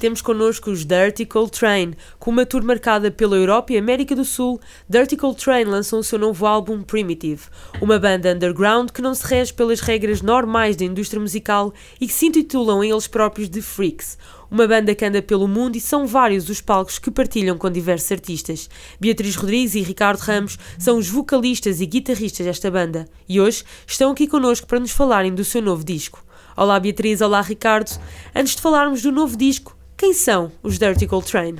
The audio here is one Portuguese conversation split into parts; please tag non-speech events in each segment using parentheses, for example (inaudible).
Temos connosco os Dirty Cold Train. Com uma tour marcada pela Europa e América do Sul, Dirty Cold Train lançam o seu novo álbum Primitive, uma banda underground que não se rege pelas regras normais da indústria musical e que se intitulam eles próprios de Freaks. Uma banda que anda pelo mundo e são vários os palcos que partilham com diversos artistas. Beatriz Rodrigues e Ricardo Ramos são os vocalistas e guitarristas desta banda e hoje estão aqui connosco para nos falarem do seu novo disco. Olá Beatriz, olá Ricardo. Antes de falarmos do novo disco, quem são os Dirty Cold Train?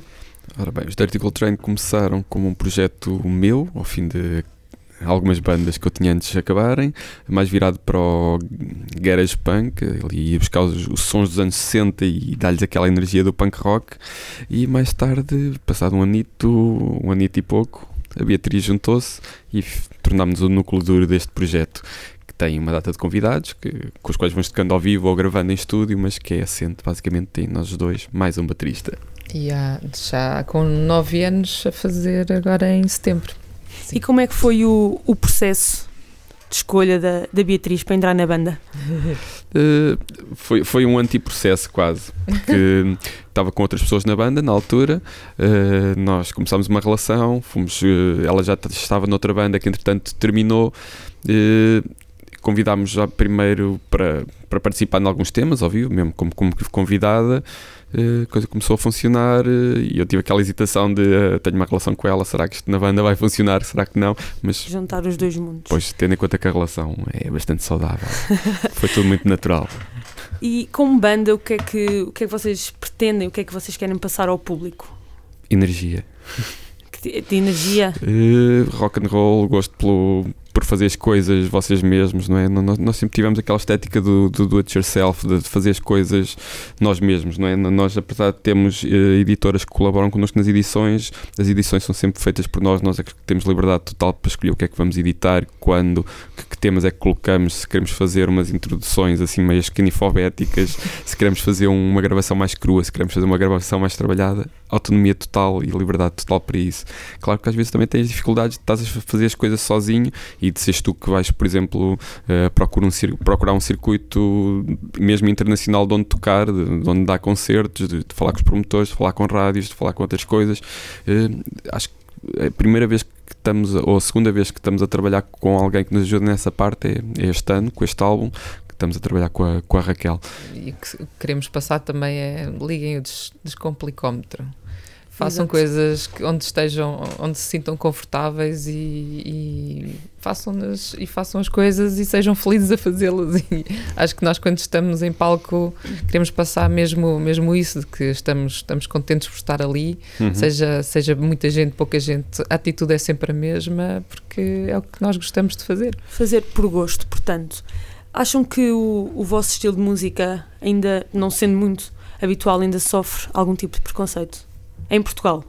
Ora bem, os Dirty Cold Train começaram como um projeto meu, ao fim de algumas bandas que eu tinha antes de acabarem, mais virado para o garage punk, ali ia buscar os, os sons dos anos 60 e dar-lhes aquela energia do punk rock, e mais tarde, passado um anito, um anito e pouco, a Beatriz juntou-se e tornámos o núcleo duro deste projeto, tem uma data de convidados que, com os quais vamos tocando ao vivo ou gravando em estúdio, mas que é assente, basicamente tem nós dois, mais um baterista. E há, já com nove anos a fazer agora em setembro. Sim. E como é que foi o, o processo de escolha da, da Beatriz para entrar na banda? Uh, (laughs) foi, foi um antiprocesso quase, porque (laughs) estava com outras pessoas na banda na altura, uh, nós começámos uma relação, fomos, uh, ela já estava noutra banda que entretanto terminou, convidámos já primeiro para, para participar em alguns temas, ao vivo, mesmo como, como convidada. A uh, coisa começou a funcionar uh, e eu tive aquela hesitação de uh, tenho uma relação com ela, será que isto na banda vai funcionar, será que não? Mas juntar os dois mundos. Pois, tendo em conta que a relação é bastante saudável, (laughs) foi tudo muito natural. E como banda, o que, é que, o que é que vocês pretendem, o que é que vocês querem passar ao público? Energia. De energia? rock and roll, gosto pelo, por fazer as coisas vocês mesmos, não é? Nós, nós sempre tivemos aquela estética do, do do it yourself, de fazer as coisas nós mesmos, não é? Nós, apesar de termos uh, editoras que colaboram connosco nas edições, as edições são sempre feitas por nós, nós é que temos liberdade total para escolher o que é que vamos editar, quando, que, que temas é que colocamos, se queremos fazer umas introduções assim meio esquinifobéticas, se queremos fazer uma gravação mais crua, se queremos fazer uma gravação mais trabalhada, autonomia total e liberdade total para isso. Claro que às vezes também tens dificuldades de estás a fazer as coisas sozinho e de seres tu que vais, por exemplo, uh, procurar, um procurar um circuito mesmo internacional de onde tocar, de, de onde dar concertos, de, de, falar com os promotores, de falar com rádios, de falar com outras coisas. Uh, acho que a primeira vez que estamos, ou a segunda vez que estamos a trabalhar com alguém que nos ajuda nessa parte é, é este ano, com este álbum, estamos a trabalhar com a, com a Raquel. E o que queremos passar também é liguem o des descomplicómetro façam Exato. coisas que, onde estejam, onde se sintam confortáveis e, e façam as e façam as coisas e sejam felizes a fazê-las. (laughs) E acho que nós quando estamos em palco queremos passar mesmo mesmo isso de que estamos estamos contentes por estar ali, uhum. seja seja muita gente, pouca gente, a atitude é sempre a mesma porque é o que nós gostamos de fazer. Fazer por gosto, portanto. Acham que o, o vosso estilo de música, ainda não sendo muito habitual, ainda sofre algum tipo de preconceito? Em Portugal?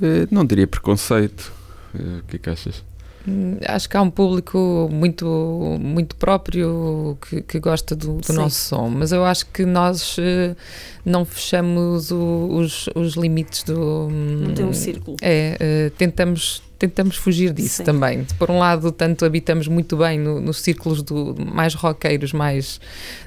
Uh, não diria preconceito. Uh, o que é que achas? Hum, acho que há um público muito, muito próprio que, que gosta do, do nosso som, mas eu acho que nós uh, não fechamos o, os, os limites do. Não tem um círculo. É, tentamos tentamos fugir disso Sim. também. Por um lado, tanto habitamos muito bem no, nos círculos do, mais roqueiros, mais,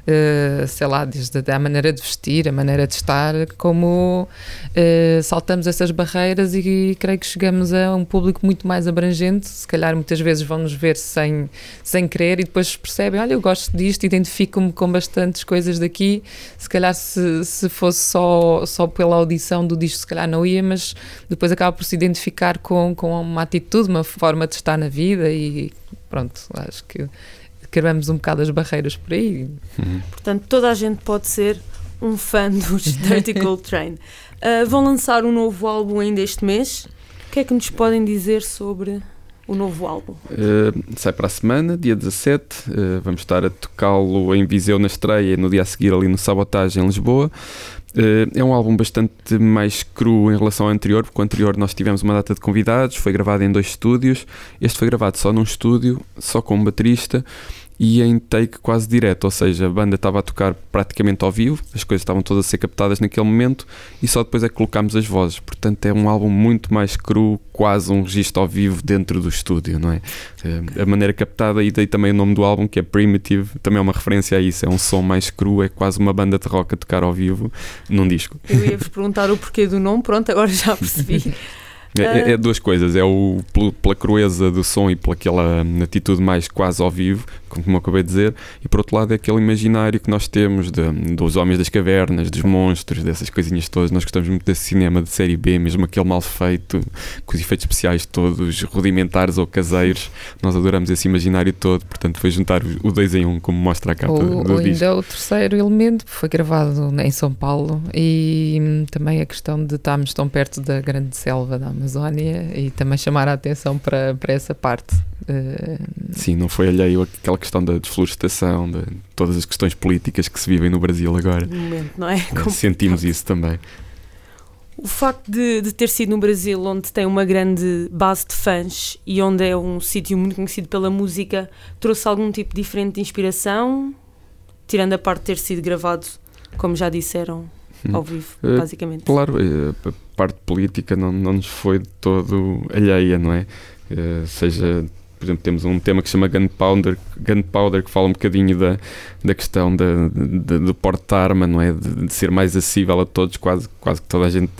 uh, sei lá, desde a maneira de vestir, a maneira de estar, como uh, saltamos essas barreiras e, e, creio que chegamos a um público muito mais abrangente. Se calhar muitas vezes vão nos ver sem, sem querer e depois percebem: olha, eu gosto disto, identifico-me com bastantes coisas daqui. Se calhar, se, se fosse só, só pela audição do disco, se calhar não ia, mas depois acaba por se identificar com, com uma uma atitude, uma forma de estar na vida e pronto, acho que quebramos um bocado as barreiras por aí. Uhum. Portanto, toda a gente pode ser um fã dos (laughs) Dirty Cold Train. Uh, vão lançar um novo álbum ainda este mês. O que é que nos podem dizer sobre o novo álbum? Uh, sai para a semana, dia 17. Uh, vamos estar a tocá-lo em Viseu na estreia e no dia a seguir ali no Sabotagem em Lisboa. Uh, é um álbum bastante mais cru em relação ao anterior, porque o anterior nós tivemos uma data de convidados, foi gravado em dois estúdios. Este foi gravado só num estúdio, só com um baterista e em take quase direto, ou seja, a banda estava a tocar praticamente ao vivo, as coisas estavam todas a ser captadas naquele momento e só depois é que colocámos as vozes. Portanto, é um álbum muito mais cru, quase um registro ao vivo dentro do estúdio, não é? Eh, a maneira captada, e daí também o nome do álbum, que é Primitive, também é uma referência a isso. É um som mais cru, é quase uma banda de rock a tocar ao vivo num disco. Eu ia-vos perguntar o porquê do nome, pronto, agora já (laughs) percebi. É, é, é, duas coisas, é o pela crueza do som e pelaquela atitude mais quase ao vivo, como acabei de dizer, e por outro lado é aquele imaginário que nós temos de, dos homens das cavernas, dos monstros, dessas coisinhas todas. Nós gostamos muito desse cinema de série B, mesmo aquele mal feito, com os efeitos especiais todos rudimentares ou caseiros. Nós adoramos esse imaginário todo, portanto foi juntar o dois em um, como mostra a capa o, do ou disco. Ainda o terceiro elemento foi gravado em São Paulo e hum, também a questão de estarmos tão perto da grande selva da Amazónia e também chamar a atenção para, para essa parte. Uh... Sim, não foi alheio àquela questão da desflorestação, de todas as questões políticas que se vivem no Brasil agora. No momento, não é? Como... Sentimos isso também. O facto de, de, ter sido no Brasil, onde tem uma grande base de fãs e onde é um sítio muito conhecido pela música, trouxe algum tipo diferente de inspiração? Tirando a parte de ter sido gravado, como já disseram, hum. ao vivo, uh, basicamente. Claro, eh, a parte política não, não nos foi de todo alheia, não é? Uh, seja por exemplo, temos um tema que se chama Gunpowder, Gunpowder que fala um bocadinho da, da questão da, de, do porte-arma, não é? De, de, ser mais acessível a todos, quase, quase que toda a gente.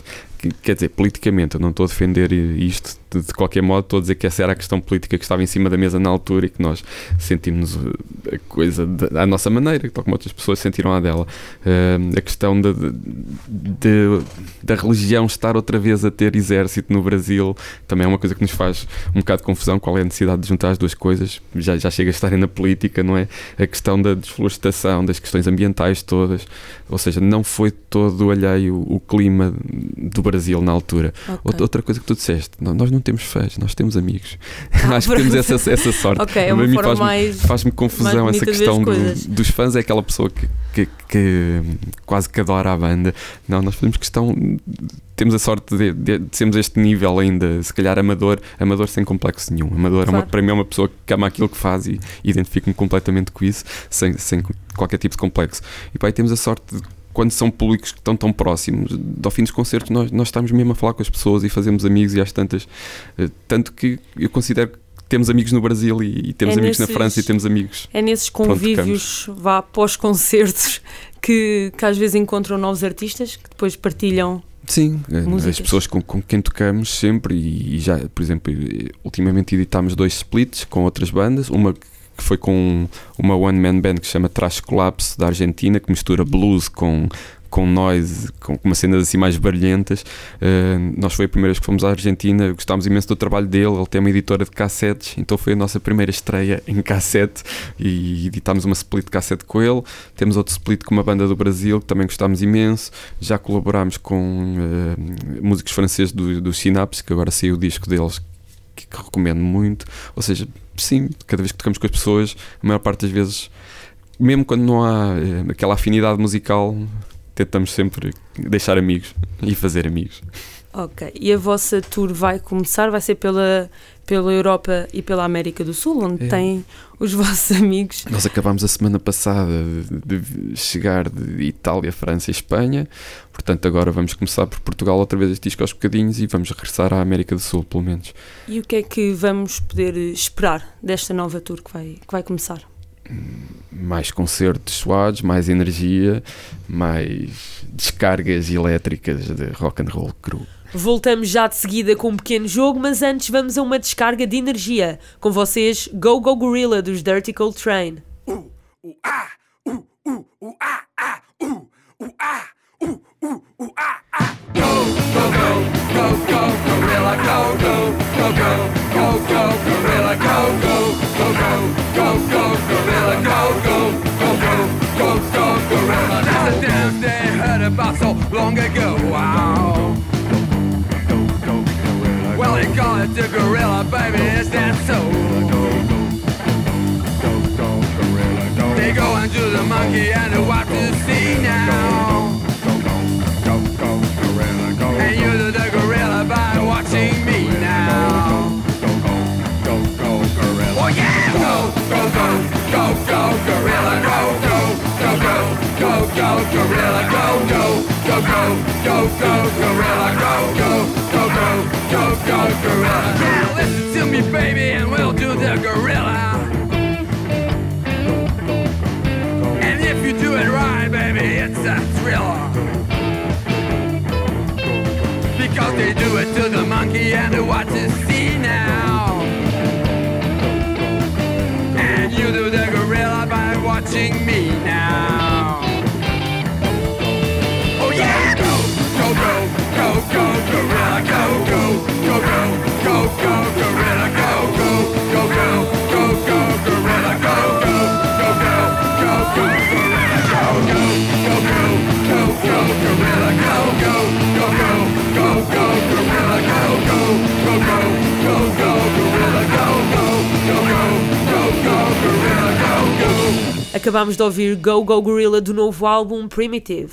Quer dizer, politicamente, eu não estou a defender isto de, de, qualquer modo, estou a dizer que essa era a questão política que estava em cima da mesa na altura e que nós sentimos eh, a coisa à nossa maneira, tal como outras pessoas sentiram a dela. Uh, a questão de, de, da religião estar outra vez a ter exército no Brasil também é uma coisa que nos faz um bocado de confusão. Qual é a necessidade de juntar as duas coisas? Já, já chega a estarem na política, não é? A questão da desflorestação, das questões ambientais todas, ou seja, não foi todo alheio o clima do Brasil na altura. Okay. Outra coisa que tu disseste, nós não não temos fãs, nós temos amigos. Ah, (laughs) Acho que temos essa, essa sorte. é uma forma faz mais. Faz-me confusão essa questão do, dos fãs, é aquela pessoa que, que, que, quase que adora a banda. Não, nós fazemos questão. Temos a sorte de, de, de, sermos este nível ainda, se calhar amador, amador sem complexo nenhum. Amador claro. é uma, para mim é uma pessoa que ama aquilo que faz e identifico-me completamente com isso, sem, sem qualquer tipo de complexo. E pá, temos a sorte de quando são públicos que estão tão próximos, ao fim dos concertos, nós, nós estamos mesmo a falar com as pessoas e fazemos amigos e às tantas. Eh, tanto que eu considero que temos amigos no Brasil e, e temos é amigos nesses, na França e temos amigos. É nesses convívios, vá pós-concertos, que, que às vezes encontram novos artistas que depois partilham Sim, eh, Músicas. as pessoas com, com quem tocamos sempre e, e, já, por exemplo, ultimamente editámos dois splits com outras bandas, uma que foi com uma one-man band que se chama Trash Collapse da Argentina, que mistura blues com, com noise, com umas cenas assim mais barulhentas. Uh, nós foi a primeira vez que fomos à Argentina, gostámos imenso do trabalho dele. Ele tem uma editora de cassetes, então foi a nossa primeira estreia em cassete e editámos uma split de cassete com ele. Temos outro split com uma banda do Brasil que também gostámos imenso. Já colaborámos com uh, músicos franceses do, do Synapse, que agora saiu o disco deles que, que recomendo muito. Ou seja, sim, cada vez que tocamos com as pessoas, a maior parte das vezes, mesmo quando não há eh, aquela afinidade musical, tentamos sempre deixar amigos e fazer amigos. Ok, e a vossa tour vai começar? Vai ser pela, pela Europa e pela América do Sul, onde é. tem os (laughs) vossos amigos? Nós acabámos a semana passada de, de, chegar de Itália, França e Espanha, portanto agora vamos começar por Portugal outra vez este disco aos bocadinhos e vamos regressar à América do Sul, pelo menos. E o que é que vamos poder esperar desta nova tour que vai, que vai começar? mais concertos suaves, mais energia, mais descargas elétricas de rock and roll cru. Voltamos já de seguida com um pequeno jogo, mas antes vamos a uma descarga de energia. Com vocês, Go Go Gorilla dos Dirty Cold Train. Go, go, go, go, go, gorilla, go, go, go, go, go, go, baby, it's that soul. Go, go, gorilla, go. They go and do the monkey and the wipe to the now. Go, go, gorilla, go. And you do the gorilla by watching me now. Go, go, go, go, gorilla. Oh yeah! Go, go, go, go, gorilla, go, go, go, go, go, go, gorilla, go, go, go, go, go, go, gorilla, go, go go, gorilla. Now listen to me, baby, and we'll do the gorilla. And if you do it right, baby, it's a thriller. Because they do it to the monkey and the what Acabámos de ouvir Go Go Gorilla do novo álbum Primitive.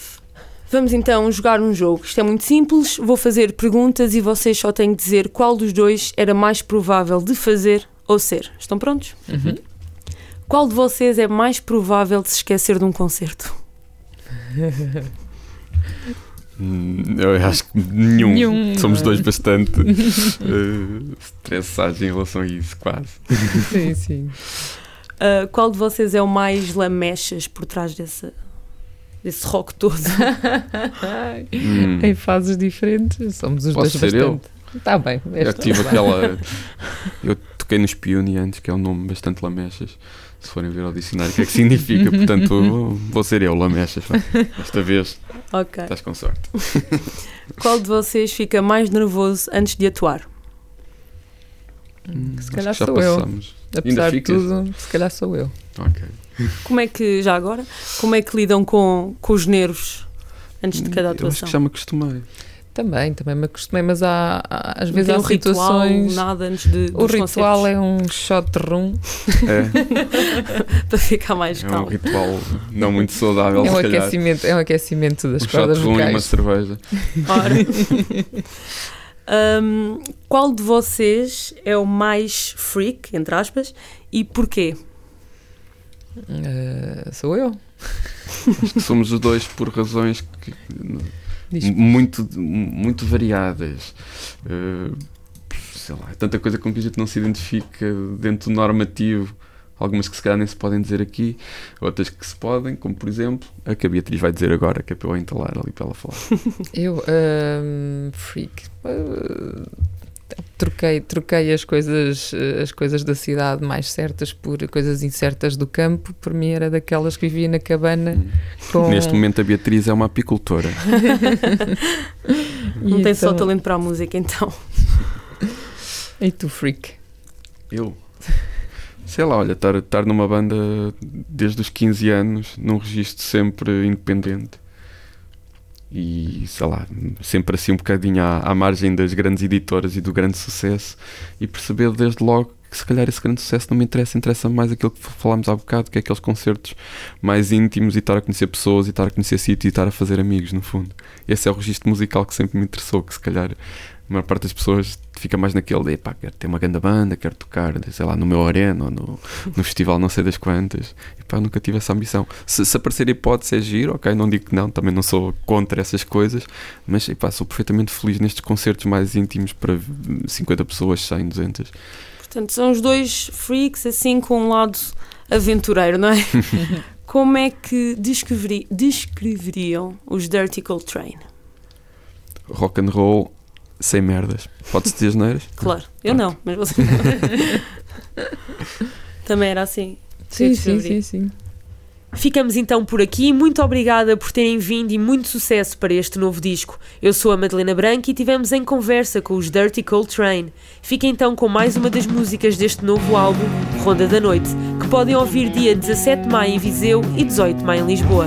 Vamos então jogar um jogo. Isto é muito simples. Vou fazer perguntas e vocês só têm que dizer qual dos dois era mais provável de fazer ou ser. Estão prontos? Uhum. Qual de vocês é mais provável de se esquecer de um concerto? Hum, Eu acho que nenhum. Nenhum. Somos dois bastante uh, (laughs) estressados em relação a isso, quase. Sim, sim. Ah, qual de vocês é o mais lamechas por trás desse, desse rock todo? Hum. em fases diferentes, somos os Posso dois ser eu? bastante. Está bem. Eu esta- tive aquela. (laughs) Eu toquei no Spione antes, que é um nome bastante lamechas. Se forem ver ao dicionário, o que é que significa? Portanto, vou ser eu, lamechas. vá. Desta vez ok. estás com sorte. Qual de vocês fica mais nervoso antes de atuar? Hum, Se calhar sou eu. Apesar de ficas? tudo, se calhar sou eu. Ok. Como é que, já agora, como é que lidam com, com os nervos antes de cada Eu acho atuação? que já me acostumei. Também, também me acostumei, mas há, há- às Não vezes há um ritual, situações. nada antes de, O dos ritual concertos, é um shot de rum, É, (laughs) para ficar mais é um calmo. ritual não muito saudável, é um se calhar. aquecimento, é um aquecimento das Um shot cordas de rum e uma vocais. cerveja. Ora. (laughs) (laughs) Hum, qual de vocês é o mais freak, entre aspas, e porquê? Eh, sou eu. Acho (laughs) que somos os dois por razões que, muito, muito variadas. Uh, sei lá, é tanta coisa com que a gente não se identifica dentro do normativo. Algumas que se calhar nem se podem dizer aqui, outras que se podem, como por exemplo a que a Beatriz vai dizer agora, que é para eu entalar ali para ela falar. (laughs) Eu, ehm, freak. Eh, troquei, troquei as coisas, eh, as coisas da cidade mais certas por coisas incertas do campo. Por mim era daquelas que vivia na cabana Hum. com. Neste momento a Beatriz é uma apicultora. (laughs) Não E tem só então- talento para a música, então. E tu, freak? Eu? Sei lá, olha, estar, estar numa banda desde os 15 anos, num registro sempre independente e, sei lá, sempre assim um bocadinho à, à margem das grandes editoras e do grande sucesso e perceber desde logo que se calhar esse grande sucesso não me interessa, interessa mais aquilo que falámos há bocado, que é aqueles concertos mais íntimos e estar a conhecer pessoas e estar a conhecer sítios e estar a fazer amigos, no fundo. Esse é o registro musical que sempre me interessou, que se calhar a maior parte das pessoas fica mais naquele de pá, quero ter uma grande banda, quero tocar, sei lá, no meu arena ou no, (laughs) no festival não sei das quantas. E pá, nunca tive essa ambição. Se, se aparecer a hipótese é giro, ok, não digo que não, também não sou contra essas coisas, mas e pá, sou perfeitamente feliz nestes concertos mais íntimos para 50 pessoas, 100, 200. Portanto, são os dois freaks, assim, com um lado aventureiro, não é? (laughs) Como é que descreveri- descreveriam os Dirty Cold Train? Rock and roll sem merdas. Pode-se dizer neiras? (laughs) Claro, eu não, mas você. (laughs) Também era assim. Sim, sim, sim, sim. Ficamos então por aqui. Muito obrigada por terem vindo e muito sucesso para este novo disco. Eu sou a Madalena Branco e tivemos em conversa com os Dirty Cold Train. Fiquem então com mais uma das músicas deste novo álbum, Ronda da Noite, que podem ouvir dia 17 de maio em Viseu e 18 de maio em Lisboa.